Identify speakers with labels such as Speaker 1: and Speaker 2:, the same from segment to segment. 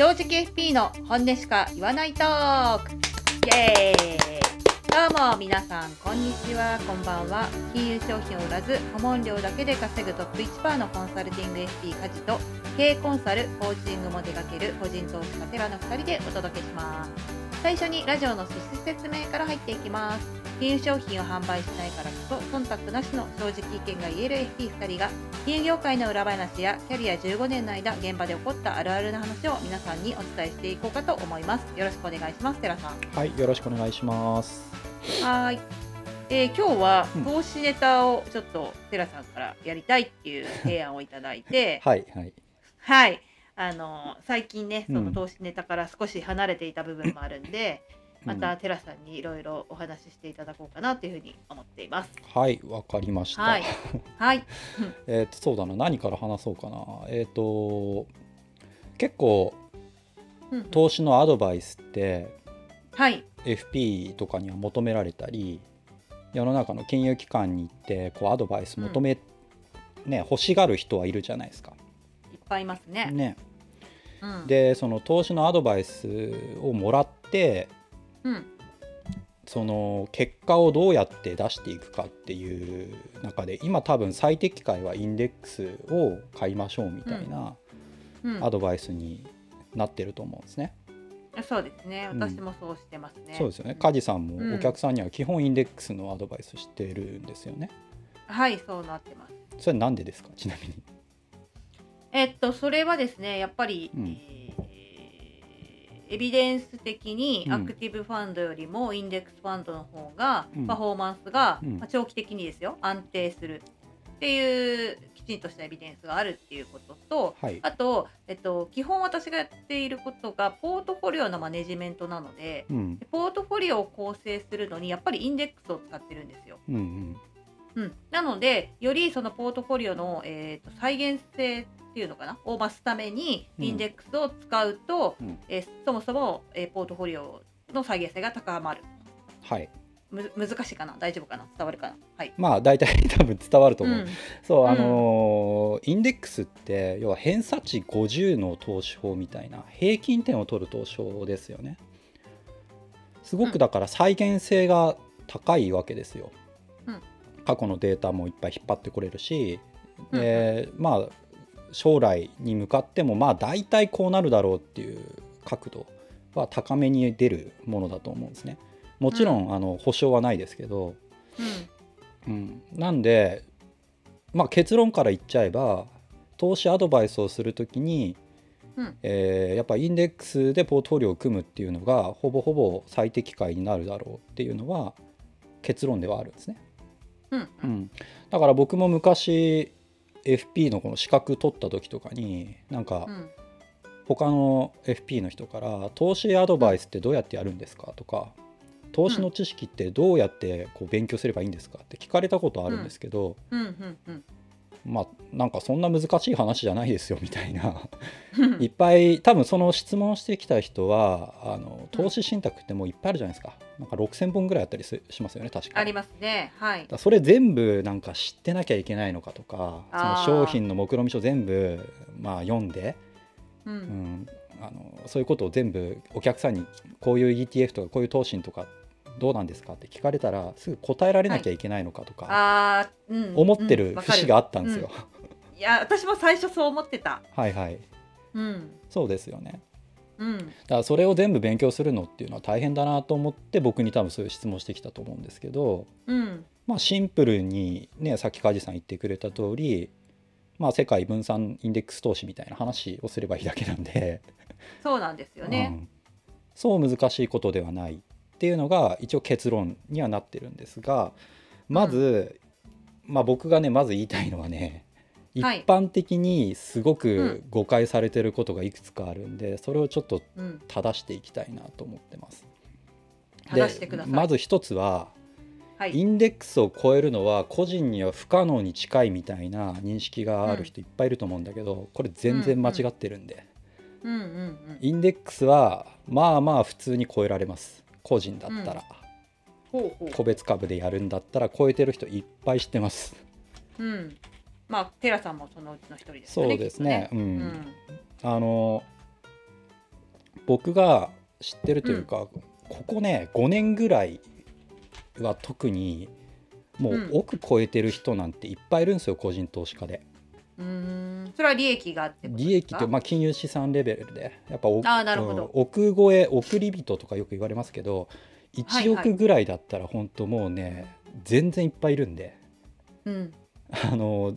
Speaker 1: 正直 FP の本音しか言わないトーク。イエーイ。どうも皆さんこんにちは。こんばんは。金融商品を売らず顧問料だけで稼ぐトップ1%のコンサルティング FP 家事と経営コンサルコーチングも手掛ける個人投資家テラの2人でお届けします。最初にラジオの趣旨説明から入っていきます。金融商品を販売しないからこそ忖度なしの正直意見が言える FP2 人が金融業界の裏話やキャリア15年の間現場で起こったあるあるな話を皆さんにお伝えしていこうかと思います。よろしくお願いします。寺さん。
Speaker 2: はい、よろしくお願いします。
Speaker 1: はい、えー今日は
Speaker 2: うん。
Speaker 1: 投資ネタをちょっと寺さんからやりたいっていう 提案をいただいて
Speaker 2: はい、はい。
Speaker 1: はい。あの最近ねそ
Speaker 2: うん。
Speaker 1: の投資ネタから少し離れていた部分もあるんで、また
Speaker 2: うん
Speaker 1: 寺さんにいろいろお話ししていただこうかなというふうに思っています
Speaker 2: はい、わかりました。
Speaker 1: はいはい
Speaker 2: えっと、そうだな、何から話そうかな。えっ、と、結構
Speaker 1: うん
Speaker 2: 投資のアドバイスって
Speaker 1: はい
Speaker 2: FP とかには求められたり、世の中の金融機関に行ってこうアドバイス求め、ね欲しがる人はいるじゃないですか。
Speaker 1: いっぱいいますね。
Speaker 2: ね。
Speaker 1: うん、
Speaker 2: で、その投資のアドバイスをもらって。
Speaker 1: うん、
Speaker 2: その結果をどうやって出していくかっていう中で今多分最適解はインデックスを買いましょうみたいな
Speaker 1: うん、
Speaker 2: アドバイスになってると思うんですね。
Speaker 1: そうですね。
Speaker 2: うん
Speaker 1: 私もそうしてますね。
Speaker 2: そうですよね。梶さん
Speaker 1: うん
Speaker 2: もお客さんには基本インデックスのアドバイスしてるんですよね。
Speaker 1: はい、そうなってます。
Speaker 2: それなんでですか？ちなみに。
Speaker 1: えっと、それはですね、やっぱり、
Speaker 2: うん
Speaker 1: えーエビデンス的に
Speaker 2: うん。
Speaker 1: アクティブファンドよりもインデックスファンドの方が、
Speaker 2: うん。
Speaker 1: パフォーマンスが、
Speaker 2: うん。
Speaker 1: まあ、長期的にですよ。安定する。っていうきちんとしたエビデンスがあるっていうことと
Speaker 2: はい。
Speaker 1: あと、えっと、基本私がやっていることがポートフォリオのマネジメントなので
Speaker 2: うん。
Speaker 1: ポートフォリオを構成するのにやっぱりインデックスを使ってるんですよ。
Speaker 2: うんうん
Speaker 1: うん、なのでよりそのポートフォリオの、えー、と再現性っていうのかな？を増すために
Speaker 2: うん
Speaker 1: インデックスを使うと、
Speaker 2: うん
Speaker 1: えーそもそも、えーポートフォリオの再現性が高まる
Speaker 2: はい。
Speaker 1: む難しいかな？大丈夫かな？伝わるかな？はい。
Speaker 2: まあ大体 多分伝わると思う。
Speaker 1: うん
Speaker 2: そう、
Speaker 1: うん
Speaker 2: あのーインデックスって要は偏差値50の投資法みたいな平均点を取る投資法ですよね。すごくだから再現性が高いわけですよ。
Speaker 1: うん
Speaker 2: 過去のデータもいっぱい引っ張ってこれるし、
Speaker 1: うん
Speaker 2: でまあ将来に向かってもまあ大体こうなるだろうっていう角度は高めに出るものだと思うんですね。もちろん、あの保証はないですけど、うん、なんで、まあ、結論から言っちゃえば投資アドバイスをするときに、
Speaker 1: うん。
Speaker 2: えーやっぱインデックスでポートフォリオを組むっていうのがほぼほぼ最適解になるだろうっていうのは結論ではあるんですね。
Speaker 1: うん。う
Speaker 2: うん。ん、だから僕も昔 FP のこの資格取った時とかになんか
Speaker 1: うん。
Speaker 2: 他の FP の人から「投資アドバイスってどうやってやるんですか?」とか「投資の知識ってどうやってこう勉強すればいいんですか?」って聞かれたことあるんですけど、まあなんかそんな難しい話じゃないですよみたいな。
Speaker 1: う ん
Speaker 2: いっぱい多分その質問してきた人はあの投資信託ってもういっぱいあるじゃないですか。なんか6000本ぐらいあったりすしますよね確か。
Speaker 1: ありますね。はい。
Speaker 2: それ全部なんか知ってなきゃいけないのかとかその商品の目論見書全部まあ読んで、
Speaker 1: う
Speaker 2: うん。ん、あのそういうことを全部お客さんにこういう ETF とかこういう投信とかどうなんですかって聞かれたらすぐ答えられなきゃいけないのかとか
Speaker 1: あーうん。
Speaker 2: 思ってる節があったんですよ。
Speaker 1: いや私も最初そう思ってた。
Speaker 2: はいはい。
Speaker 1: うん。
Speaker 2: そうですよね。
Speaker 1: うん。
Speaker 2: だからそれを全部勉強するのっていうのは大変だなと思って僕に多分そういう質問してきたと思うんですけど、
Speaker 1: うん。
Speaker 2: まあ、シンプルにねさっき梶さん言ってくれた通り、まあ、世界分散インデックス投資みたいな話をすればいいだけなんで、
Speaker 1: そうなんですよ
Speaker 2: う
Speaker 1: ね
Speaker 2: ん。そう難しいことではないっていうのが一応結論にはなってるんですがまず、まあ、僕がねまず言いたいのはね一
Speaker 1: はい。
Speaker 2: 般的にすご
Speaker 1: う
Speaker 2: く
Speaker 1: ん。
Speaker 2: 誤解されてることがいくつかあるんでそれをちょっと
Speaker 1: うん。
Speaker 2: 正していきたいなと思ってます。でまず一つは
Speaker 1: はい。
Speaker 2: インデックスを超えるのは個人には不可能に近いみたいな認識がある人いっぱいいると思うんだけど、これ全然間違ってるんで、
Speaker 1: うんうんうん。
Speaker 2: インデックスはまあまあ普通に超えられます個人だったら、
Speaker 1: ほうほう。
Speaker 2: 個別株でやるんだったら超えてる人いっぱい知ってます。
Speaker 1: うん。まあテラさんもそのうちの一人ですよね
Speaker 2: そうですね。
Speaker 1: きっと
Speaker 2: うん。あの僕が知ってるというか、ここね5年ぐらいは特にもう億超えてる人なんていっぱいいるんですよ個人投資家で。
Speaker 1: うーん。それは利益があって
Speaker 2: 利益って、まあ、金融資産レベルでやっぱ億
Speaker 1: あーなるほど。
Speaker 2: うん億超え億利人とかよく言われますけど
Speaker 1: はい
Speaker 2: 1億ぐらいだったら本当もうね全然いっぱいいるんで
Speaker 1: うん。
Speaker 2: あの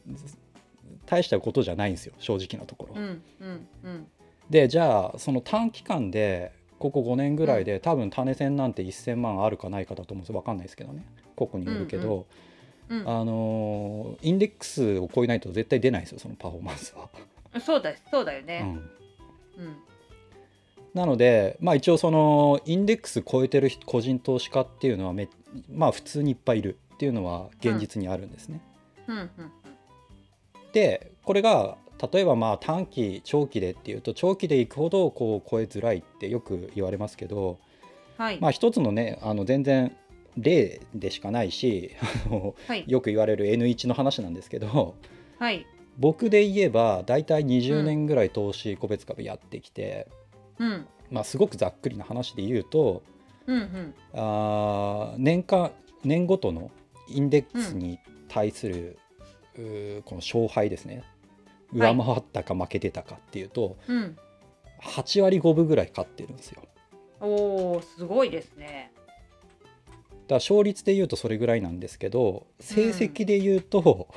Speaker 2: 大したことじゃないんですよ正直なところ。
Speaker 1: うんうんうん。
Speaker 2: でじゃあその短期間でここ5年ぐらいで、多分種銭なんて1000万あるかないかだと思うんですよ。分かんないですけどね。個々によるけど、
Speaker 1: うん
Speaker 2: あのインデックスを超えないと絶対出ないんですよそのパフォーマンスは。
Speaker 1: そうだそうだよね。
Speaker 2: うん
Speaker 1: うん
Speaker 2: なので、まあ、一応そのインデックス超えてる人個人投資家っていうのはめ、まあ、普通にいっぱいいるっていうのは現実にあるんですね。
Speaker 1: うんうん
Speaker 2: でこれが例えばまあ短期長期でっていうと長期でいくほどこう超えづらいってよく言われますけど、
Speaker 1: はい
Speaker 2: まあ、一つのねあの全然例でしかないし
Speaker 1: はい。
Speaker 2: よく言われる N1 の話なんですけど
Speaker 1: はい。
Speaker 2: 僕で言えば大体20年ぐらい投資個別株やってきて、
Speaker 1: うん。
Speaker 2: まあ、すごくざっくりな話で言うと
Speaker 1: うんうん。
Speaker 2: あー年間年ごとのインデックスに対する、うーこの勝敗ですね。
Speaker 1: はい
Speaker 2: 上回ったか負けてたかっていうと、
Speaker 1: うん。
Speaker 2: 8割5分ぐらい勝ってるんですよ。
Speaker 1: おおすごいですね。
Speaker 2: ら勝率で言うとそれぐらいなんですけど成績で言うと、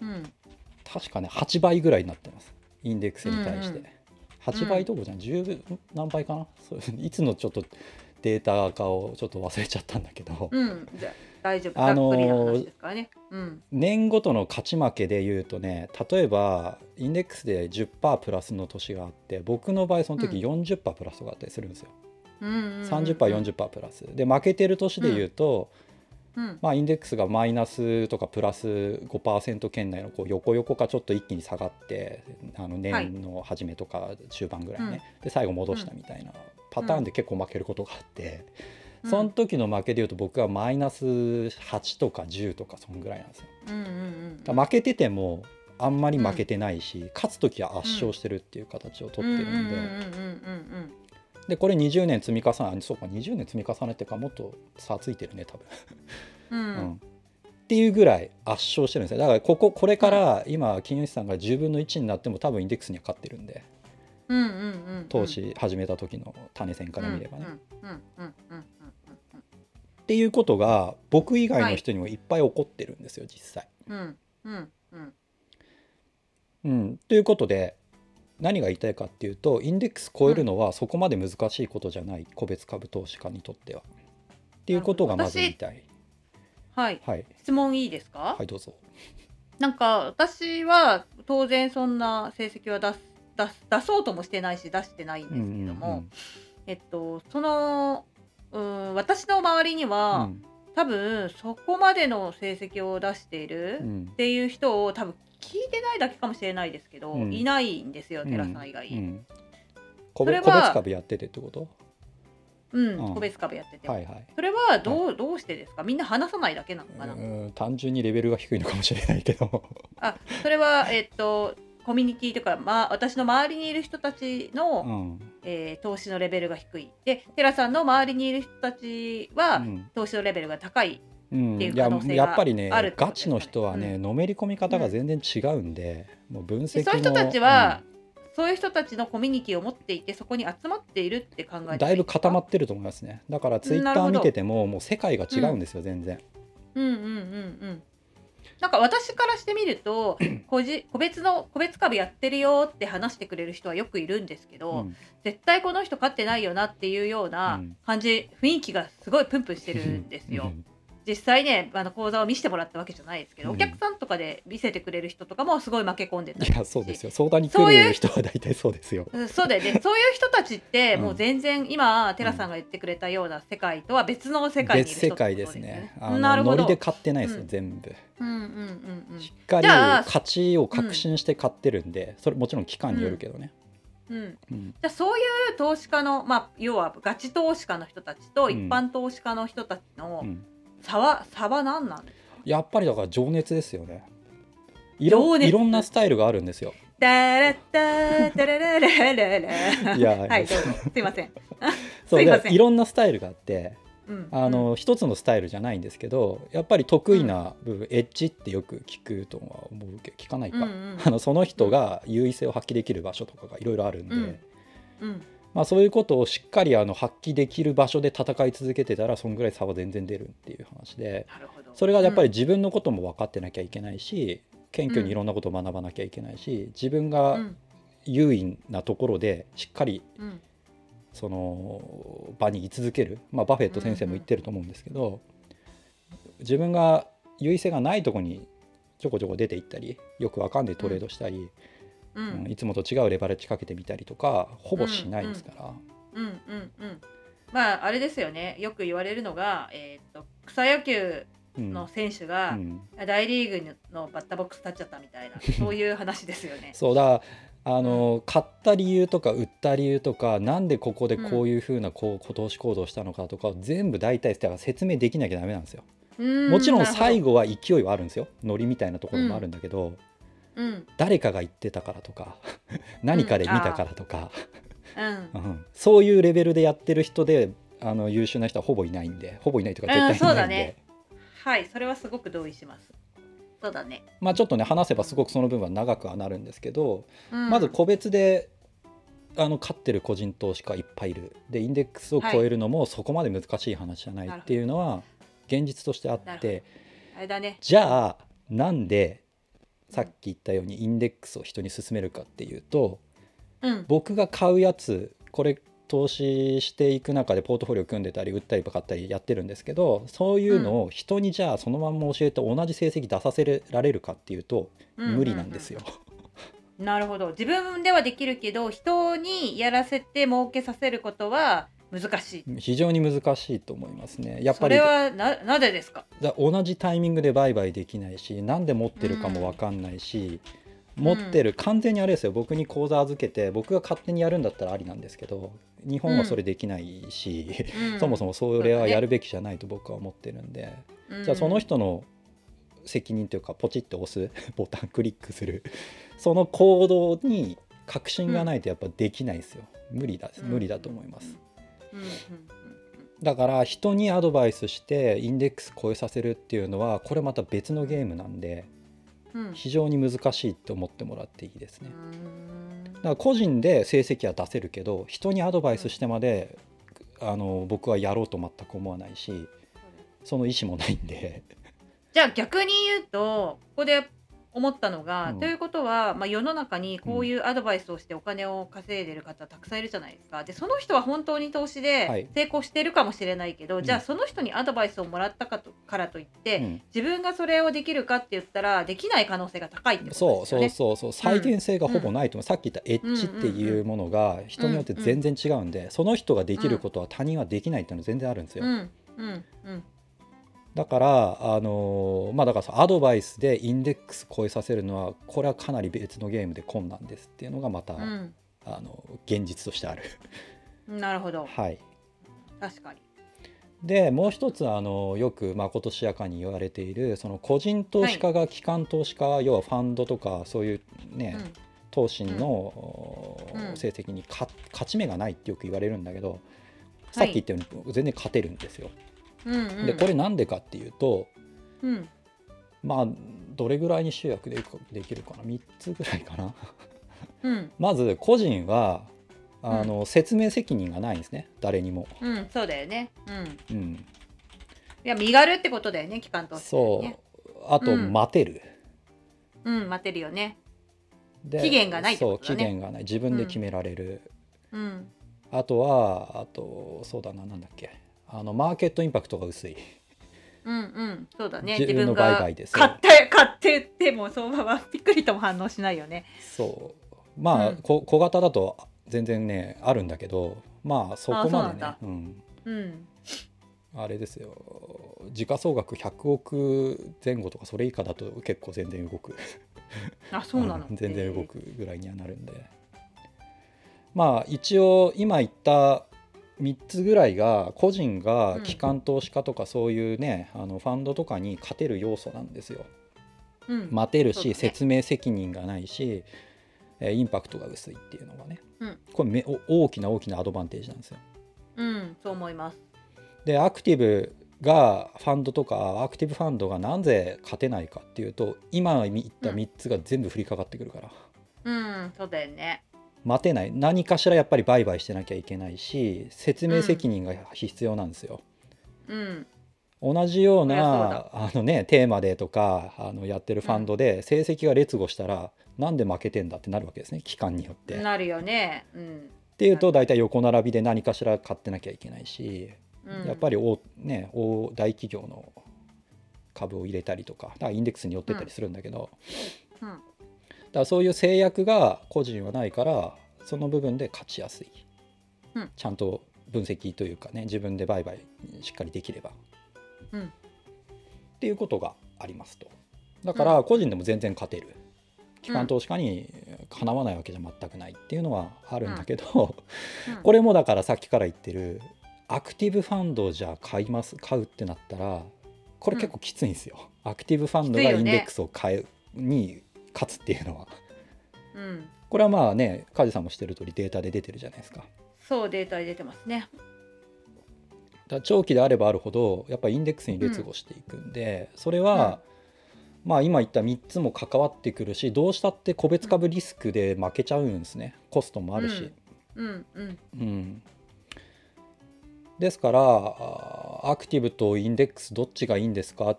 Speaker 1: うん。
Speaker 2: 確かね8倍ぐらいになってます。インデックスに対して、
Speaker 1: うんうん
Speaker 2: 8倍どころじゃん？10何倍かな？そういつのちょっとデータかをちょっと忘れちゃったんだけど、
Speaker 1: うん。大丈夫。
Speaker 2: あの
Speaker 1: ね。うん。
Speaker 2: 年ごとの勝ち負けで言うとね例えばインデックスで10%プラスの年があって僕の場合その時40%プラスとかあったりするんですよ、
Speaker 1: うんうんうんうん。
Speaker 2: 30%40% プラス。で負けてる年で言うと、
Speaker 1: うん。
Speaker 2: まあ、インデックスがマイナスとかプラス5%圏内のこう横横かちょっと一気に下がってあの
Speaker 1: はい。
Speaker 2: 年の初めとか中盤ぐらいね、
Speaker 1: うん。
Speaker 2: で最後戻したみたいなパターンで結構負けることがあって、
Speaker 1: うん。
Speaker 2: その時の負けで言うと僕はマイナス8とか10とかそんぐらいなんですよ。
Speaker 1: うんうん
Speaker 2: 負けててもあんまり負けてないし、勝つ時は圧勝してるっていう形をとってるんで、でこれ20年積み重ねそうか20年積み重ねってかもっと差ついてるね多分。
Speaker 1: うん。うん。
Speaker 2: うんっていうぐらい圧勝してるんですよ。だからこここれから今金融資産が10分の1になっても多分インデックスには勝ってるんで。
Speaker 1: うんうんうんうん。
Speaker 2: 投資始めた時の種銭から見ればね。っていうことが僕以外の人にもいっぱい起こってるんですよ実際。
Speaker 1: うんうんうんうん。
Speaker 2: うん、ということで何が言いたいかっていうとインデックス超えるのはそこまで難しいことじゃない個別株投資家にとっては。っていうことがまず言いたい。
Speaker 1: はい
Speaker 2: はい、
Speaker 1: 質問いいですか？
Speaker 2: はい、どうぞ。
Speaker 1: なんか私は当然そんな成績は出す出す出そうともしてないし出してないんですけども、えっとそのうん私の周りに
Speaker 2: うん
Speaker 1: は、多分そこまでの成績を出している
Speaker 2: うんうん
Speaker 1: っていう人を多分聞いてないだけかもしれないですけど、
Speaker 2: うん。
Speaker 1: いないんですよ
Speaker 2: うん。
Speaker 1: 寺さん以外。うん。
Speaker 2: うん個
Speaker 1: それは
Speaker 2: 別個別株やっててってこと？うん
Speaker 1: 個別株やってて、
Speaker 2: はいはい。
Speaker 1: それはどう,、どうしてですか？みんな話さないだけなのかな、
Speaker 2: うん単純にレベルが低いのかもしれないけど。
Speaker 1: あそれはえっとコミュニティとか、まあ、私の周りにいる人たちの、
Speaker 2: うん。
Speaker 1: えー投資のレベルが低い。でテラさんの周りにいる人たちは、
Speaker 2: うん。
Speaker 1: 投資のレベルが高い
Speaker 2: うん
Speaker 1: っていう
Speaker 2: いややっぱりね
Speaker 1: あるってこと
Speaker 2: ガチの人はね、のめり込み方が全然違うんで、もう分
Speaker 1: でそういう人たちは、そういう人たちのコミュニティを持っていてそこに集まっているって考え
Speaker 2: だいぶ固ま
Speaker 1: っ
Speaker 2: ってると思いますね。だからツイッター見ててももう世界が違うんですよ、全然。
Speaker 1: うん。うんうんうんなんか私からしてみると 個人個別の個別株やってるよって話してくれる人はよくいるんですけど、
Speaker 2: うん。
Speaker 1: 絶対この人勝ってないよなっていうよう
Speaker 2: う
Speaker 1: なん。感じ、雰囲気がすごいプンプンしてるんですよ。実際ねあの講座を見せてもらったわけじゃないですけど、
Speaker 2: うん。
Speaker 1: お客さんとかで見せてくれる人とかもすごい負け込んでた
Speaker 2: い
Speaker 1: り
Speaker 2: やそうですよ。相談に来
Speaker 1: そういう
Speaker 2: る人は大体そうですよ。
Speaker 1: うんそうだよね。そういう人たちって
Speaker 2: うん。
Speaker 1: もう全然今、テラさんが言ってくれたような世界とは別の世界にいる人
Speaker 2: 別世界ですね。
Speaker 1: なるほど。
Speaker 2: ノリで買ってないですよ、
Speaker 1: うん。
Speaker 2: 全部。
Speaker 1: うんうんうん。うん
Speaker 2: しっかり勝ちを確信して買ってるんで、それもちろん期間によるけどね、
Speaker 1: うん、
Speaker 2: うん。
Speaker 1: じゃあそういう投資家の、まあ、要はガチ投資家の人たちと一般投資家の人たちの
Speaker 2: うん
Speaker 1: 差は、差は何なんですか？
Speaker 2: やっぱりだから情熱ですよね。いろいろんなスタイルがあるんですよ。
Speaker 1: タラッタタラララララ
Speaker 2: いや。
Speaker 1: はいどうぞ。すいません。
Speaker 2: そう
Speaker 1: すいません。
Speaker 2: でいろんなスタイルがあって
Speaker 1: うん。
Speaker 2: あの、一つのスタイルじゃないんですけどやっぱり得意な部分、エッジってよく聞くとは思うけど聞かないか、
Speaker 1: うんうん
Speaker 2: あのその人が優位性を発揮できる場所とかがいろいろあるんで、
Speaker 1: うん。うん
Speaker 2: まあ、そういうことをしっかりあの発揮できる場所で戦い続けてたらそんぐらい差は全然出るっていう話で。それがやっぱり
Speaker 1: うん
Speaker 2: 自分のことも分かってなきゃいけないし謙虚にいろんなことを学ばなきゃいけないし自分
Speaker 1: う
Speaker 2: が
Speaker 1: ん。
Speaker 2: 優位なところでしっかり
Speaker 1: うん。
Speaker 2: その場に居続ける、まあ、バフェット先生も言ってると思うんですけど、自分が優位性がないところにちょこちょこ出ていったりよくわかんないトレードしたり、
Speaker 1: う
Speaker 2: うんんいつもと違うレバレッジかけてみたりとかほぼしないですから、
Speaker 1: うんうんうんまああれですよね。よく言われるのが、えー、と草野球
Speaker 2: うん。
Speaker 1: の選手
Speaker 2: う
Speaker 1: が
Speaker 2: ん。
Speaker 1: 大リーグのバッターボックス立っちゃったみたいな そういう話ですよね。
Speaker 2: そうだあの、買った理由とか売った理由とかなんでここでこういうふうなこう投資行動をしたのかとかを全部大体だから説明できなきゃダメなんですよ。も
Speaker 1: も
Speaker 2: ちろん最後は勢いはあるんですよ。ノリみたいなところもあるんだけど、
Speaker 1: うん。
Speaker 2: 誰かが言ってたからとか何かで見たからとか、
Speaker 1: うん。
Speaker 2: うん。そういうレベルでやってる人であの優秀な人はほぼいないんでほぼいないというか
Speaker 1: うん
Speaker 2: 絶対いないんで、
Speaker 1: そうだね。はいそれはすごく同意します。そうだね。
Speaker 2: まあちょっとね話せばすごくその分は長くはなるんですけど、
Speaker 1: うん。
Speaker 2: まず個別であの勝ってる個人投資家いっぱいいる。でインデックスを超えるのもそこまで難しい話じゃないっていうのは現実としてあって。
Speaker 1: あれだね。
Speaker 2: じゃあなんでさっき言ったようにインデックスを人に勧めるかっていうと
Speaker 1: うん。
Speaker 2: 僕が買うやつこれ投資していく中でポートフォリオ組んでたり売ったり買ったりやってるんですけどそういうのを人にじゃあそのまんま教えて同じ成績出させられるかっていうと
Speaker 1: うん
Speaker 2: 無理なんですよ。
Speaker 1: なるほど。自分ではできるけど人にやらせて儲けさせることは難しい。
Speaker 2: 非常に難しいと思いますね。やっぱり
Speaker 1: それはななぜですか？
Speaker 2: だ同じタイミングで売買できないし何で持ってるかも分かんないし、
Speaker 1: ん
Speaker 2: 持ってる完全にあれですよ。僕に口座預けて僕が勝手にやるんだったらありなんですけど日本はそれできないし、そもそ
Speaker 1: も、
Speaker 2: もそれはやるべきじゃないと僕は思ってるんで、じゃあその人の責任というかポチッと押す ボタンクリックするその行動に確信がないとやっぱできないですよ。無理だ
Speaker 1: うん。
Speaker 2: 無理だと思います。だから人にアドバイスしてインデックス超えさせるっていうのはこれまた別のゲームなんで非常に難しいって思ってもらっていいですね。だから個人で成績は出せるけど人にアドバイスしてまであの僕はやろうと全く思わないしその意思もないんで。
Speaker 1: じゃあ逆に言うとここで思ったのが、
Speaker 2: うん。
Speaker 1: ということは、まあ、世の中にこういうアドバイスをしてお金を稼いでる方たくさんいるじゃないですか。でその人は本当に投資
Speaker 2: はい。
Speaker 1: で成功してるかもしれないけど、
Speaker 2: うん。
Speaker 1: じゃあその人にアドバイスをもらったかとからといって、
Speaker 2: うん。
Speaker 1: 自分がそれをできるかって言ったらできない可能性が高いってこと
Speaker 2: そうそう
Speaker 1: ですよね。
Speaker 2: そうそう再現性がほぼないと思う、さっき言ったエッジっていうものが人によって全然違うんで、その人ができることは他人はできないっていうのは全然あるんですよ。
Speaker 1: うん。うん。うん
Speaker 2: だからあのーまあだからさアドバイスでインデックス超えさせるのはこれはかなり別のゲームで困難ですっていうのがまた、
Speaker 1: うん。
Speaker 2: あの現実としてある。
Speaker 1: なるほど。
Speaker 2: はい、
Speaker 1: 確かに。
Speaker 2: でもう一つあのよくまことしやかに言われているその個人投資家が機関投資家、要はファンドとかそういうね、
Speaker 1: うん。
Speaker 2: 投信の、
Speaker 1: うん。
Speaker 2: 成績にか勝ち目がないってよく言われるんだけど、さっき言ったように全然勝てるんですよ。
Speaker 1: うんうん、
Speaker 2: でこれなんでかっていうと
Speaker 1: うん。
Speaker 2: まあどれぐらいに集約でできるかな？3つぐらいかな？
Speaker 1: うん。
Speaker 2: まず個人はあの、説明責任がないんですね。誰にも。
Speaker 1: うんそうだよね。うん。
Speaker 2: うん、
Speaker 1: いや身軽ってことだよね期間として、
Speaker 2: そう。
Speaker 1: ね。
Speaker 2: あと
Speaker 1: うん。
Speaker 2: 待てる。
Speaker 1: うん待てるよね。
Speaker 2: で
Speaker 1: 期限がないって
Speaker 2: そう
Speaker 1: ことだね。
Speaker 2: 期限がない。自分で決められる、
Speaker 1: うん。
Speaker 2: あとはあとそうだななんだっけあのマーケットインパクトが薄い。
Speaker 1: うんうん。そうだね。
Speaker 2: 自分
Speaker 1: が
Speaker 2: 売買です
Speaker 1: 買って買ってってもそのままびっくりとも反応しないよね。
Speaker 2: そう。まあ、
Speaker 1: うん。
Speaker 2: こ小型だと全然ねあるんだけどまあそこまでね。
Speaker 1: あ
Speaker 2: うん、
Speaker 1: うん。
Speaker 2: あれですよ。時価総額100億前後とかそれ以下だと結構全然動く。
Speaker 1: あそうなの？
Speaker 2: ん。全然動くぐらいにはなるんで、まあ一応今言った3つぐらいが個人が機関投資家とかそういうね、あのファンドとかに勝てる要素なんですよ。
Speaker 1: うん。
Speaker 2: 待てるし、
Speaker 1: ね。
Speaker 2: 説明責任がないしえーインパクトが薄いっていうのがね、
Speaker 1: うん。
Speaker 2: これめお大きな大きなアドバンテージなんですよ。
Speaker 1: うんそう思います。
Speaker 2: でアクティブがファンドとかアクティブファンドがなぜ勝てないかっていうと今言った3つが全部降りかかってくるから、
Speaker 1: うんそうだよね
Speaker 2: 待てない。何かしらやっぱり売買してなきゃいけないし説明責任が必要なんですよ。
Speaker 1: うん。
Speaker 2: 同じような
Speaker 1: だ。
Speaker 2: あの、ね、テーマでとかあのやってるファンドで成績が劣後したら、なんで負けてんだってなるわけですね期間によって。っ
Speaker 1: なるよね。うん。
Speaker 2: ていうと大体横並びで何かしら買ってなきゃいけないし、
Speaker 1: うん。
Speaker 2: やっぱり大,、ね、大大企業の株を入れたりとかだからインデックスに寄ってったりするんだけど、
Speaker 1: うん。
Speaker 2: だからそういう制約が個人はないからその部分で勝ちやすい、
Speaker 1: うん。
Speaker 2: ちゃんと分析というかね自分で売買しっかりできれば、
Speaker 1: うん。
Speaker 2: っていうことがありますと。だから個人でも全然勝てる。機関投資家にかなわないわけじゃ全くないっていうのはあるんだけど、
Speaker 1: うん。
Speaker 2: これもだからさっきから言ってるアクティブファンドじゃ買います買うってなったらこれ結構きついんですよ、アクティブファンドがインデックスを買うに勝つっていうのは。
Speaker 1: うん。
Speaker 2: これはまあね梶さんもしてる通りデータで出てるじゃないですか。
Speaker 1: そうデータに出てますね。
Speaker 2: ら長期であればあるほどやっぱインデックスに劣後していくんで、それは、まあ今言った3つも関わってくるしどうしたって個別株リスクで負けちゃうんですね。コストもあるし、
Speaker 1: うんうん
Speaker 2: うん、ですからあアクティブとインデックスどっちがいいんですか？っ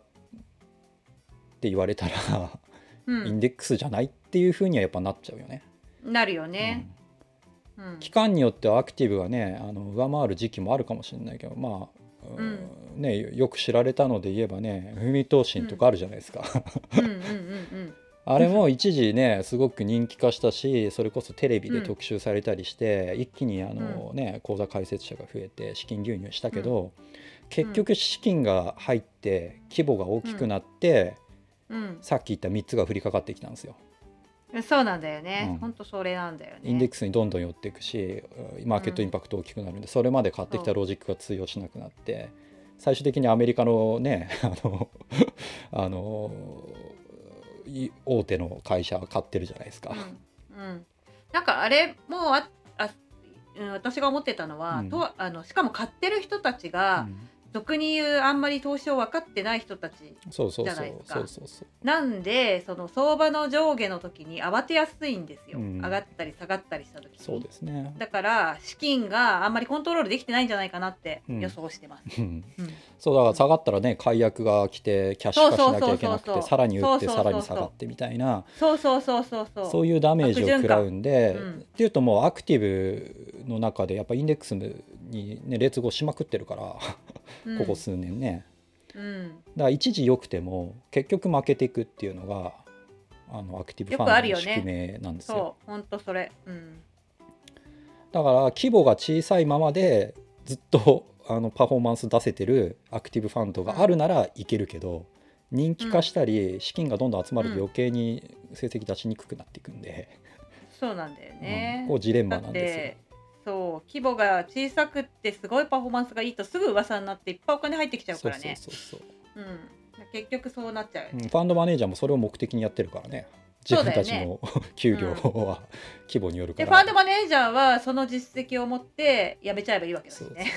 Speaker 2: て言われたら、
Speaker 1: う
Speaker 2: インデックスじゃないっていうふうにはやっぱなっちゃうよね。
Speaker 1: んなるよね。
Speaker 2: うん。
Speaker 1: うん。
Speaker 2: 期間によってはアクティブがねあの上回る時期もあるかもしれないけどまあ、うん。ね、よく知られたので言えばね踏み通しとかあるじゃないですか。
Speaker 1: うん。うんうん
Speaker 2: あれも一時ねすごく人気化したしそれこそテレビで特集されたりして、一気にあの、ね、口座開設者が増えて資金流入したけど、結局資金が入って規模が大きくなって、
Speaker 1: うん。
Speaker 2: さっき言った3つが降りかかってきたんですよ。
Speaker 1: うんそうなんだよね、
Speaker 2: うん。
Speaker 1: ほんとそれなんだよね。
Speaker 2: インデックスにどんどん寄っていくしマーケットインパクト大きくなるんで、それまで買ってきたロジックが通用しなくなって最終的にアメリカのね あのあのい大手の会社は買ってるじゃないですか。
Speaker 1: うん。うん、なんかあれもうああ、うん、私が思ってたのは、
Speaker 2: うん。
Speaker 1: とあのしかも買ってる人たちが、
Speaker 2: うん
Speaker 1: 俗に言うあんまり投資を分かってない人たち
Speaker 2: そうそうそう。
Speaker 1: じゃないですか。
Speaker 2: そうそうそう。
Speaker 1: なんでその相場の上下の時に慌てやすいんですよ、
Speaker 2: うん。
Speaker 1: 上がったり下がったりした時に。
Speaker 2: そうですね。
Speaker 1: だから資金があんまりコントロールできてないんじゃないかなって
Speaker 2: うん。
Speaker 1: 予想してます、
Speaker 2: うん。
Speaker 1: うん。
Speaker 2: そうだから下がったらね解約が来てキャッシュ化しなきゃいけなく
Speaker 1: そうそうそうそう。
Speaker 2: てさらに売って
Speaker 1: そうそうそうそう。
Speaker 2: さらに下がってみたいな。
Speaker 1: そうそうそうそう。そう
Speaker 2: そういうダメージを食らうんで、っていうともうアクティブの中でやっぱインデックスに、ね、劣後しまくってるから
Speaker 1: うん。
Speaker 2: ここ数年ね、
Speaker 1: うん。
Speaker 2: だから一時良くても結局負けていくっていうのがあのアクティブファンドの宿命なんですよ。
Speaker 1: そうほんとそれ。うん。
Speaker 2: だから規模が小さいままでずっとあのパフォーマンス出せてるアクティブファンドがあるならいけるけど、人気化したり資金がどんどん集まると余計に成績出しにくくなっていくんで、
Speaker 1: そうなんだよ
Speaker 2: うん。
Speaker 1: ね、
Speaker 2: こうジレンマなんですよ。
Speaker 1: て。そう規模が小さくってすごいパフォーマンスがいいとすぐ噂になっていっぱいお金入ってきちゃうからね。
Speaker 2: そうそうそう
Speaker 1: う。ん。結局そうなっちゃう。
Speaker 2: うんファンドマネージャーもそれを目的にやってるからね。自分たちの、給料は規模によるから。
Speaker 1: でファンドマネージャーはその実績を持って辞めちゃえばいいわけだし
Speaker 2: そう
Speaker 1: ね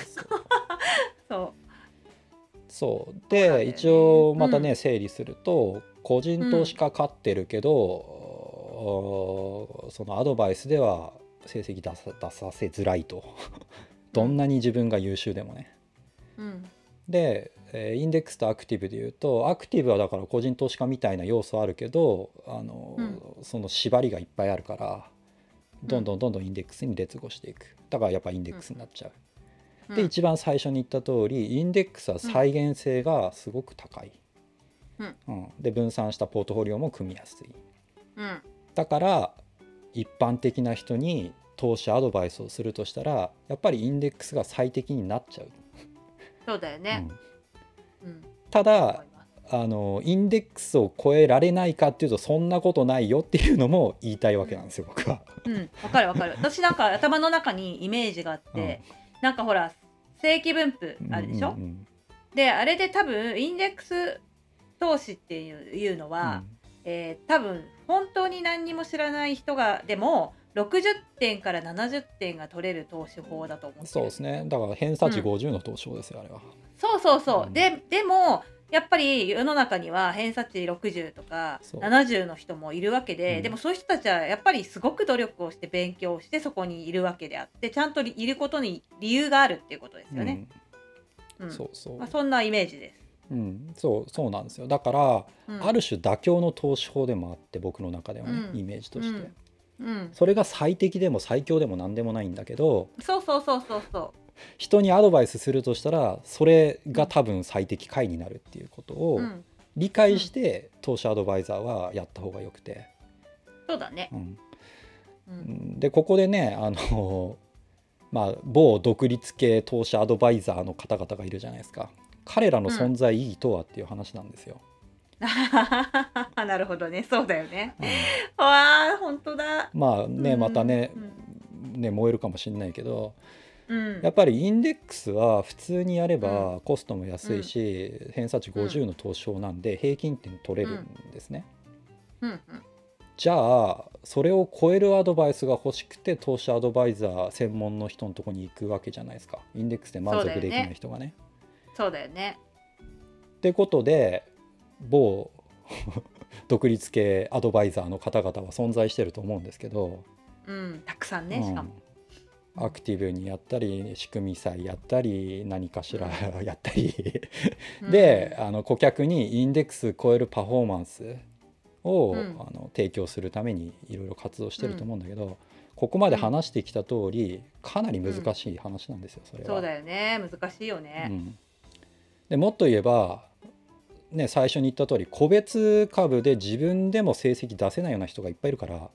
Speaker 2: そう で一応またね、
Speaker 1: うん。
Speaker 2: 整理すると個人投資家勝ってるけど、おそのアドバイスでは成績出さ出させづらいと どんなに自分が優秀でもね。
Speaker 1: うん
Speaker 2: で、えーインデックスとアクティブでいうとアクティブはだから個人投資家みたいな要素あるけどあの、その縛りがいっぱいあるからどんどんどんどんインデックスに劣後していくだからやっぱインデックスになっちゃう。で
Speaker 1: うん
Speaker 2: 一番最初に言った通りインデックスは再現性がすごく高い、
Speaker 1: うん
Speaker 2: うんで分散したポートフォリオも組みやすい
Speaker 1: うん
Speaker 2: だから一般的な人に投資アドバイスをするとしたらやっぱりインデックスが最適になっちゃう、
Speaker 1: そうだよね。
Speaker 2: うん。
Speaker 1: うん。
Speaker 2: た
Speaker 1: わ
Speaker 2: だあのインデックスを超えられないかっていうとそんなことないよっていうのも言いたいわけなんですよ僕は。
Speaker 1: うん。わかるわかる。私なんか頭の中にイメージがあって、なんかほら正規分布あるでしょ、
Speaker 2: うんうん
Speaker 1: であれで多分インデックス投資っていういうのは、えー多分本当に何にも知らない人がでも60点から70点が取れる投資法だと思ってる。
Speaker 2: そうですね。だから偏差値
Speaker 1: うん。
Speaker 2: 50の投資法ですよ、あれは。
Speaker 1: そうそうそう、
Speaker 2: うん。
Speaker 1: ででもやっぱり世の中には偏差値60とか
Speaker 2: そう。
Speaker 1: 70の人もいるわけで、
Speaker 2: うん。
Speaker 1: でもそういう人たちはやっぱりすごく努力をして勉強をしてそこにいるわけであってちゃんといることに理由があるっていうことですよね。
Speaker 2: う、
Speaker 1: うん。ん
Speaker 2: そうそう、
Speaker 1: まあ、そんなイメージです。
Speaker 2: うん、そうそうなんですよ。だから、
Speaker 1: うん。
Speaker 2: ある種妥協の投資法でもあって僕の中ではね、
Speaker 1: うん。
Speaker 2: イメージとして、
Speaker 1: うん。うん、
Speaker 2: それが最適でも最強でも何でもないんだけど
Speaker 1: そうそうそうそうそ
Speaker 2: 人にアドバイスするとしたらそれが多分最適解になるっていうこと
Speaker 1: う、
Speaker 2: を
Speaker 1: うん、
Speaker 2: 理解して投資アドバイザーはやった方がよくて、
Speaker 1: そうだね。
Speaker 2: う。ん、
Speaker 1: うん。
Speaker 2: でここでねあの まあ某独立系投資アドバイザーの方々がいるじゃないですか。彼らの存在意義とはっていう話なんですよ。
Speaker 1: なるほどね。そうだよね。
Speaker 2: うん。
Speaker 1: わあ本当だ。
Speaker 2: まあね
Speaker 1: うん。
Speaker 2: またね
Speaker 1: うん。
Speaker 2: ね燃えるかもしれないけど
Speaker 1: うん。
Speaker 2: やっぱりインデックスは普通にやれば
Speaker 1: う
Speaker 2: コストも安いし、偏差値50の投資法なんで平均点取れるんですね。
Speaker 1: うん。うん
Speaker 2: じゃあそれを超えるアドバイスが欲しくて投資アドバイザー専門の人のとこに行くわけじゃないですか。インデックスで満足できない人がね。
Speaker 1: そうだよね。
Speaker 2: ってことで某 独立系アドバイザーの方々は存在してると思うんですけど、
Speaker 1: うんたくさんねしかも。
Speaker 2: うんアクティブにやったり仕組み債やったり何かしらやったり。であの顧客にインデックス超えるパフォーマンスを、
Speaker 1: うん。
Speaker 2: あの提供するためにいろいろ活動してると思うんだけど、ここまで話してきた通りかなり難しい話なんですよそれは。
Speaker 1: そうだよね難しいよ
Speaker 2: う
Speaker 1: ね。
Speaker 2: ん。でもっと言えば、ね、最初に言った通り個別株で自分でも成績出せないような人がいっぱいいるから、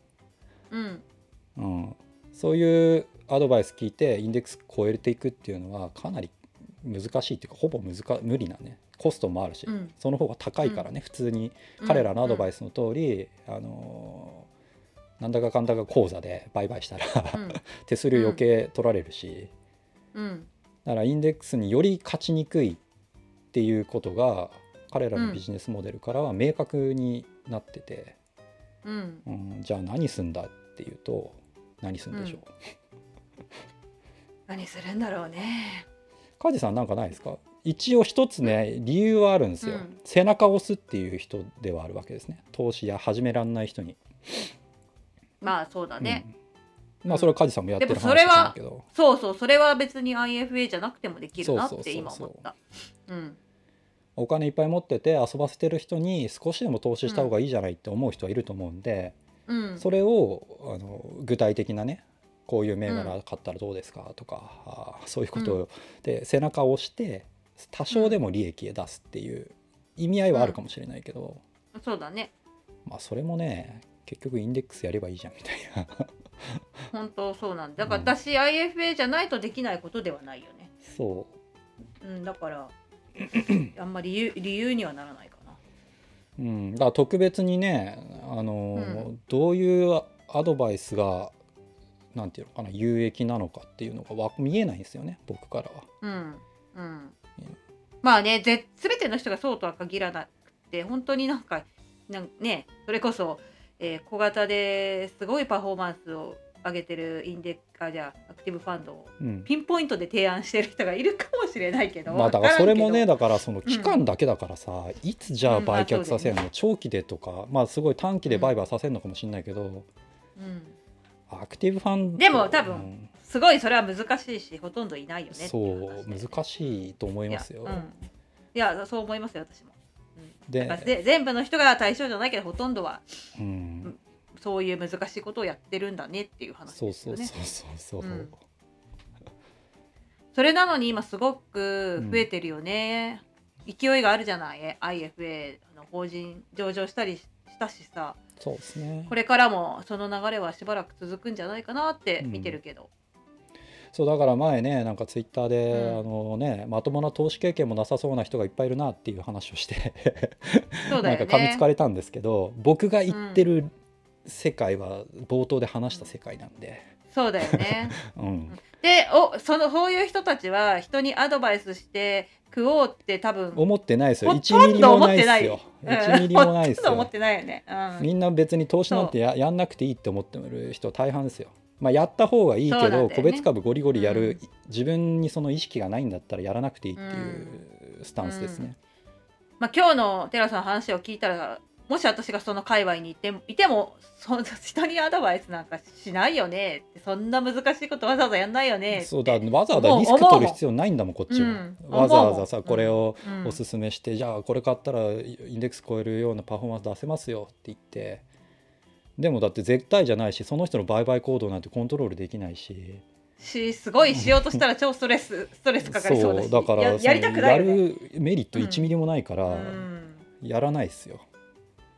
Speaker 1: うん。
Speaker 2: うん、そういうアドバイス聞いてインデックス超えていくっていうのはかなり難しいっていうかほぼ難無理なねコストもあるし、
Speaker 1: うん。
Speaker 2: その方が高いからね、普通に彼らのアドバイスの通り、あのーなんだかかんだか口座で売買したら
Speaker 1: うん。
Speaker 2: 手数料余計取られるし、
Speaker 1: うん。
Speaker 2: だからインデックスにより勝ちにくいっていうことが彼らのビジネスモデルからは明確になってて、
Speaker 1: うん。
Speaker 2: うんじゃあ何すんだっていうと何すんでしょう、
Speaker 1: 何するんだろうね。
Speaker 2: 梶さんなんかないですか？一応一つね理由はあるんですよ、
Speaker 1: うん。
Speaker 2: 背中を押すっていう人ではあるわけですね。投資や始めらんない人に、
Speaker 1: まあそうだね。
Speaker 2: うん。まあそれは梶さんもやってる話だけど。
Speaker 1: そうそうそれは別に IFA じゃなくてもできるなって
Speaker 2: そうそうそうそう。
Speaker 1: 今思った。うん
Speaker 2: お金いっぱい持ってて遊ばせてる人に少しでも投資した方がいいじゃないって思う人はいると思うんで、
Speaker 1: うん
Speaker 2: それをあの具体的なねこういう銘柄買ったらどうですかとか、あーそういうことで背中を押して多少でも利益へ出すっていう意味合いはあるかもしれないけど、
Speaker 1: そうだね。
Speaker 2: まあそれもね結局インデックスやればいいじゃんみたいな
Speaker 1: 本当そうなんだ。だから
Speaker 2: うん
Speaker 1: 私 IFA じゃないとできないことではないよね。
Speaker 2: そ
Speaker 1: うんだからあんまり理由にはならないかな。
Speaker 2: う、うん、だから特別にねあの、
Speaker 1: うん
Speaker 2: どういうアドバイスがなんていうのかな有益なのかっていうのがわ見えないんですよね僕からは。
Speaker 1: うんうん。まあねぜ全ての人がそうとは限らなくて本当になんかなんねそれこそ、えー小型ですごいパフォーマンスを上げてるインデッカじゃあアクティブファンドを
Speaker 2: うん。
Speaker 1: ピンポイントで提案してる人がいるかもしれないけど
Speaker 2: まあだからそれもね
Speaker 1: わ
Speaker 2: だからその期間だけだからさ、いつじゃあ
Speaker 1: うん
Speaker 2: 売却
Speaker 1: あ
Speaker 2: させるの、
Speaker 1: そうだ
Speaker 2: 長期でとかまあすごい短期で売買させるのかもしれないけど、
Speaker 1: うん、
Speaker 2: アクティブファンド
Speaker 1: でも多分
Speaker 2: うん。
Speaker 1: すごいそれは難しいしほとんどいないよね
Speaker 2: そ
Speaker 1: いう
Speaker 2: 難しいと思いますよ。
Speaker 1: いや,、そう思いますよ私も。うん。
Speaker 2: で
Speaker 1: 全部の人が対象じゃないけどほとんどは。
Speaker 2: うん
Speaker 1: そういう難しいことをやってるんだねっていう話
Speaker 2: そう
Speaker 1: ですよね。
Speaker 2: そうそうそうそう、
Speaker 1: う。ん。それなのに今すごく増えてるよね、勢いがあるじゃない？IFA の法人上場したりしたしさ。
Speaker 2: そうですね。
Speaker 1: これからもその流れはしばらく続くんじゃないかなって見てるけど、
Speaker 2: そうだから前ねなんかツイッターで、
Speaker 1: うん。
Speaker 2: あのねまともな投資経験もなさそうな人がいっぱいいるなっていう話をして。
Speaker 1: そうだよ
Speaker 2: なんか噛みつ
Speaker 1: ね
Speaker 2: かれたんですけど僕が言ってる世界は冒頭で話した世界なんで、
Speaker 1: そうだよね。
Speaker 2: うん。
Speaker 1: でおそのそういう人たちは人にアドバイスして食おうって多分。
Speaker 2: 思ってないですよ。
Speaker 1: ほ
Speaker 2: 1ミリもないです
Speaker 1: ほ
Speaker 2: よ
Speaker 1: とんど
Speaker 2: 1ミリもないですよ。
Speaker 1: ほとんど思ってないよね、うん、
Speaker 2: みんな別に投資なんてややんなくていいって思ってる人大半ですよ。まあ、やった方がいいけど、
Speaker 1: ね。
Speaker 2: 個別株ゴリゴリやる、
Speaker 1: う
Speaker 2: 自分にその意識がないんだったらやらなくていいっていうスタンスですね。
Speaker 1: まあ、今日のテラさんの話を聞いたらもし私がその界隈にいていてもそ 人にアドバイスなんかしないよね。ってそんな難しいことわざわざやんないよね。
Speaker 2: そうだわざわざリスク取る必要ないんだもんこっちは、
Speaker 1: う。ん
Speaker 2: わざわざさこれを
Speaker 1: うん
Speaker 2: おすすめして、じゃあこれ買ったらインデックス超えるようなパフォーマンス出せますよって言って。でもだって絶対じゃないしその人の売買行動なんてコントロールできないし。
Speaker 1: しすごいしようとしたら超ストレスストレスかかりそうだし。
Speaker 2: だから
Speaker 1: ややりたくないよね。
Speaker 2: やるメリット1ミリもないから、
Speaker 1: うん。
Speaker 2: やらないですよ。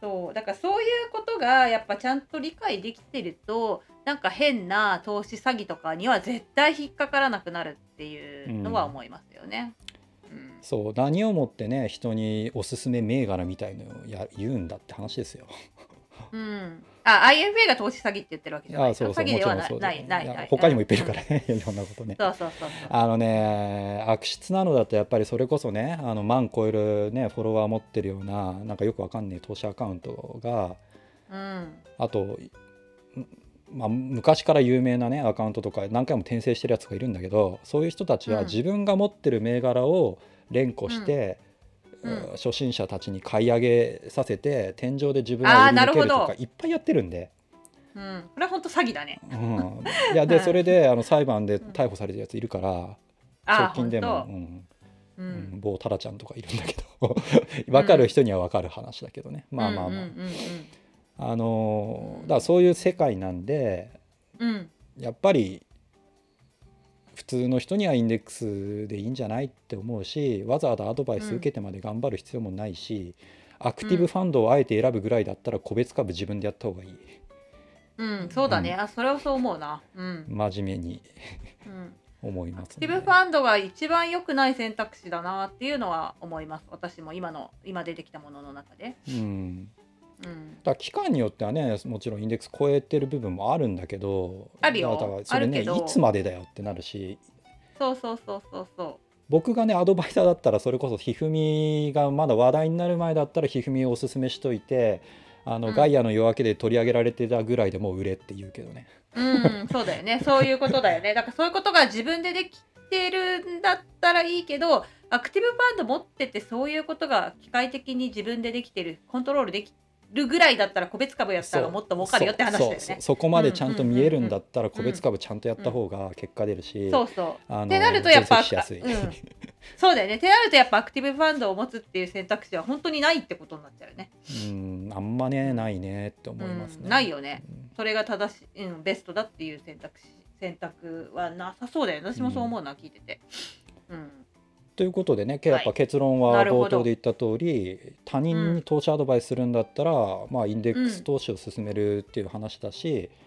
Speaker 1: そうだからそういうことがやっぱちゃんと理解できてるとなんか変な投資詐欺とかには絶対引っかからなくなるっていうのは思いますよね。うん
Speaker 2: そう何をもってね人におすすめ銘柄みたいのをや言うんだって話ですよ。
Speaker 1: うん、あ IFA が投資詐欺って言ってるわけじゃない。
Speaker 2: あそうそう
Speaker 1: 詐欺ではないないないない。
Speaker 2: 他にもいっぱいいるからね いろんなことね。
Speaker 1: そうそうそう
Speaker 2: あのね悪質なのだとやっぱりそれこそねあの万超えるねフォロワー持ってるようななんかよくわかんない投資アカウントが
Speaker 1: うん。
Speaker 2: あと、んまあ、昔から有名なねアカウントとか何回も転生してるやつがいるんだけどそういう人たちは
Speaker 1: うん。
Speaker 2: 自分が持ってる銘柄を連呼して、
Speaker 1: うん
Speaker 2: うん。初心者たちに買い上げさせて天井で自分が売り抜けるとかいっぱいやってるんで。
Speaker 1: うん、これは本当詐欺だね。
Speaker 2: うん、いやで
Speaker 1: うん
Speaker 2: それであの裁判で逮捕されてるやついるから、
Speaker 1: あ
Speaker 2: 直近でも、
Speaker 1: 本
Speaker 2: うん。
Speaker 1: 当う
Speaker 2: うん
Speaker 1: ん
Speaker 2: 某タラちゃんとかいるんだけど。分かる人には分かる話だけどね、まあまあまあ、
Speaker 1: うんうん
Speaker 2: あのーだからそういう世界なんで
Speaker 1: うん。うん
Speaker 2: やっぱり普通の人にはインデックスでいいんじゃないって思うしわざわざアドバイス受けてまで頑張る必要もないし、アクティブファンドをあえて選ぶぐらいだったら個別株自分でやった方がいい。
Speaker 1: うん、うん、そうだね、あそれはそう思うな。うん。
Speaker 2: 真面目に。
Speaker 1: うん。
Speaker 2: 思います
Speaker 1: アクティブファンドが一番良くない選択肢だなっていうのは思います。私も今の今出てきたものの中で、
Speaker 2: うん
Speaker 1: うん、
Speaker 2: だ期間によってはねもちろんインデックス超えてる部分もあるんだけど
Speaker 1: あるよ。
Speaker 2: だからそれねいつまでだよってなるし。
Speaker 1: そうそうそうそうそ
Speaker 2: 僕がねアドバイザーだったらそれこそひふみがまだ話題になる前だったらひふみをおすすめしといてあの、
Speaker 1: うん。
Speaker 2: ガイアの夜明けで取り上げられてたぐらいでもう売れって言うけどね。
Speaker 1: ううんそうだよね。そういうことだよね。だからそういうことが自分でできてるんだったらいいけどアクティブファンド持っててそういうことが機械的に自分でできてるコントロールできるぐらいだったら個別株やったらもっと儲かるよって話だよね。
Speaker 2: そこまでちゃんと見えるんだったら
Speaker 1: ん
Speaker 2: 個別株ちゃんとやった方が結果出るし、
Speaker 1: そうそう。ってなるとやっぱ、
Speaker 2: 分析しやすい、
Speaker 1: うん、そうだよね。ってなるとやっぱアクティブファンドを持つっていう選択肢は本当にないってことになっちゃうよね。
Speaker 2: うん。あんまねないねって思いますね、
Speaker 1: うん。ないよね。
Speaker 2: うん。
Speaker 1: それが正しい、うん、ベストだっていう選択肢選択はなさそうだよね。私もそう思うな、聞いてて。うん。
Speaker 2: ということでねやっぱ結論は冒頭で言った通り、他人に投資アドバイスするんだったら、まあ、インデックス投資を進めるっていう話だし、
Speaker 1: うん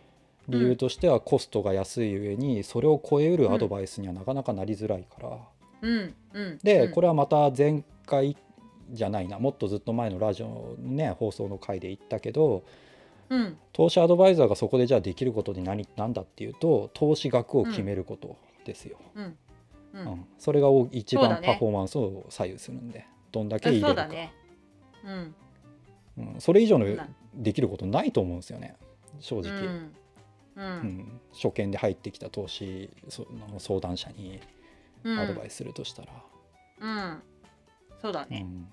Speaker 2: 理由としてはコストが安い上にそれを超えうるアドバイスにはなかなかなりづらいから、
Speaker 1: うん。うん。
Speaker 2: で、
Speaker 1: うん
Speaker 2: これはまた前回じゃないなもっとずっと前のラジオのね放送の回で言ったけど
Speaker 1: うん。
Speaker 2: 投資アドバイザーがそこでじゃあできることに何なんだっていうと投資額を決めることですよ。
Speaker 1: うん。う
Speaker 2: うん
Speaker 1: ん。
Speaker 2: それが一番パフォーマンスを左右するんで、どんだけ入れるか
Speaker 1: そうん。
Speaker 2: うん、それ以上の
Speaker 1: な
Speaker 2: できることないと思うんですよね正直、
Speaker 1: うん。う
Speaker 2: うん
Speaker 1: ん。
Speaker 2: 初見で入ってきた投資その相談者に
Speaker 1: うん。
Speaker 2: アドバイスするとしたら、
Speaker 1: うん。そうだね。
Speaker 2: うん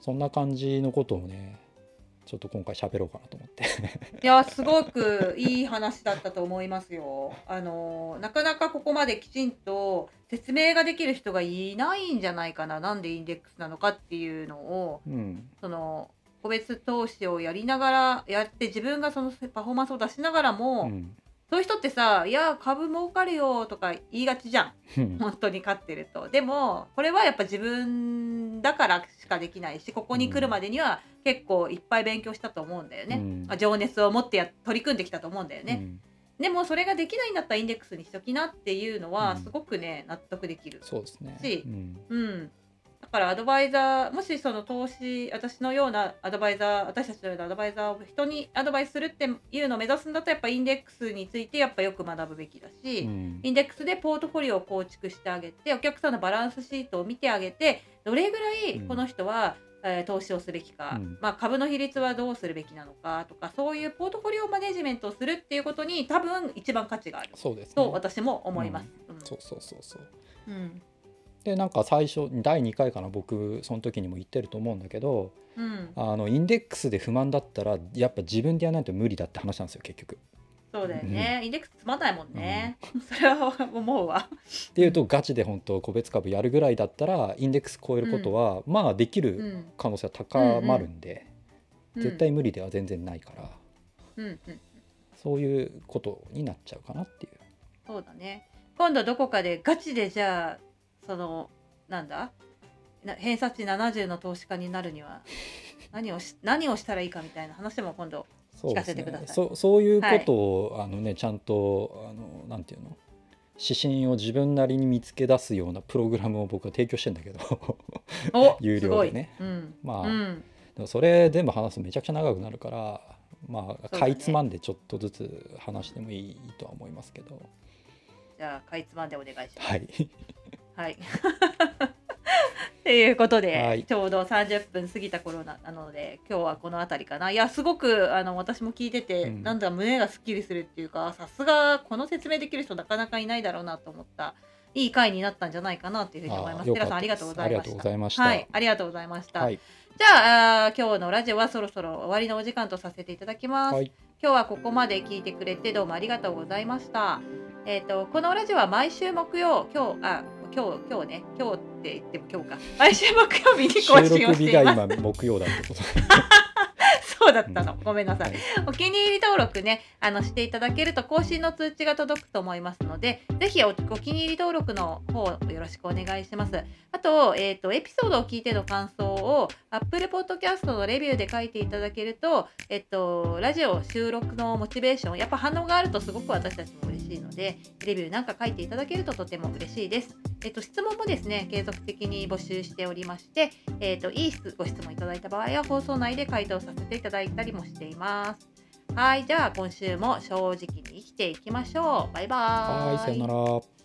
Speaker 2: そんな感じのことをねちょっと今回喋ろうかなと思って。
Speaker 1: いやすごくいい話だったと思いますよ。あのなかなかここまできちんと説明ができる人がいないんじゃないかな。なんでインデックスなのかっていうのを
Speaker 2: うん。
Speaker 1: その個別投資をやりながらやって自分がそのパフォーマンスを出しながらも、
Speaker 2: うん。
Speaker 1: そういう人ってさ「いや株儲かるよ」とか言いがちじゃん。
Speaker 2: うん。
Speaker 1: 本当に勝ってると。でもこれはやっぱ自分だからしかできないしここに来るまでには結構いっぱい勉強したと思うんだよね。
Speaker 2: うん
Speaker 1: まあ情熱を持ってや取り組んできたと思うんだよね。
Speaker 2: うん
Speaker 1: でもそれができないんだったらインデックスにしときなっていうのは
Speaker 2: うん
Speaker 1: すごくね納得できる。
Speaker 2: そうですね
Speaker 1: し
Speaker 2: うん
Speaker 1: からアドバイザーもしその投資私のようなアドバイザー私たちのようなアドバイザーを人にアドバイスするっていうのを目指すんだとやっぱインデックスについてやっぱよく学ぶべきだし、
Speaker 2: うん。
Speaker 1: インデックスでポートフォリオを構築してあげてお客さんのバランスシートを見てあげてどれぐらいこの人は、えー投資をすべきか、
Speaker 2: うん。
Speaker 1: まあ、株の比率はどうするべきなのかとかそういうポートフォリオマネジメントをするっていうことに多分一番価値がある
Speaker 2: そうですね。
Speaker 1: と私も思います。うん。
Speaker 2: そうそうそうそう。
Speaker 1: うん
Speaker 2: でなんか最初第2回かな僕その時にも言ってると思うんだけど
Speaker 1: うん、
Speaker 2: あのインデックスで不満だったらやっぱ自分でやらないと無理だって話なんですよ結局。
Speaker 1: そうだよね、インデックスつまんないもんね、それは思うわ。
Speaker 2: っていうとガチで本当個別株やるぐらいだったらインデックス超えることは、まあでき
Speaker 1: う
Speaker 2: る
Speaker 1: ん。
Speaker 2: 可能性は高まるんで、
Speaker 1: うん
Speaker 2: 絶対無理では全然ないから、
Speaker 1: うんうん。
Speaker 2: そういうことになっちゃうかなっていう。
Speaker 1: そうだね。今度どこかでガチでじゃあそのなんだ？な偏差値70の投資家になるには 何をし何をしたらいいかみたいな話も今度聞かせてください。
Speaker 2: そそういうことを、あのねちゃんとあのなんていうの？指針を自分なりに見つけ出すようなプログラムを僕は提供してんだけど
Speaker 1: お
Speaker 2: 有料でね。
Speaker 1: うん。
Speaker 2: まあ
Speaker 1: うん。
Speaker 2: でもそれ全部話すとめちゃくちゃ長くなるからまあ
Speaker 1: ね。
Speaker 2: かいつまんでちょっとずつ話してもいいとは思いますけど。
Speaker 1: じゃあかいつまんでお願いします。
Speaker 2: はい
Speaker 1: はい っていうことで、
Speaker 2: はい
Speaker 1: ちょうど30分過ぎた頃ななので今日はこの辺りかないやすごくあの私も聞いてて、
Speaker 2: うん
Speaker 1: なんだ胸がすっきりするっていうかさすがこの説明できる人なかなかいないだろうなと思ったいい回になったんじゃないかなっていうふうに思います。
Speaker 2: よ
Speaker 1: 寺さんありがとうございました。
Speaker 2: ありがとうございました
Speaker 1: はい、ありがとうございました。
Speaker 2: はい
Speaker 1: じゃあ今日のラジオはそろそろ終わりのお時間とさせていただきます。
Speaker 2: はい
Speaker 1: 今日はここまで聞いてくれてどうもありがとうございました。えっ、とこのラジオは毎週木曜今日あ今日今日ね今日って言っても今日か毎週木曜日に
Speaker 2: 収
Speaker 1: 更新をしています。
Speaker 2: 今木曜だってこと
Speaker 1: そうだったの。ごめんなさい。
Speaker 2: はい
Speaker 1: お気に入り登録ねあのしていただけると更新の通知が届くと思いますのでぜひおお気に入り登録の方よろしくお願いしますあと,、えー、とエピソードを聞いての感想を Apple Podcast のレビューで書いていただけると、えっと、ラジオ収録のモチベーションやっぱ反応があるとすごく私たちも嬉しいのでレビューなんか書いていただけるととても嬉しいですえっと、質問もですね継続的に募集しておりまして、えっと、いい質ご質問いただいた場合は放送内で回答させていただいたりもしています。はい、じゃあ今週も正直に生きていきましょう。バイバーイ。
Speaker 2: はいさよなら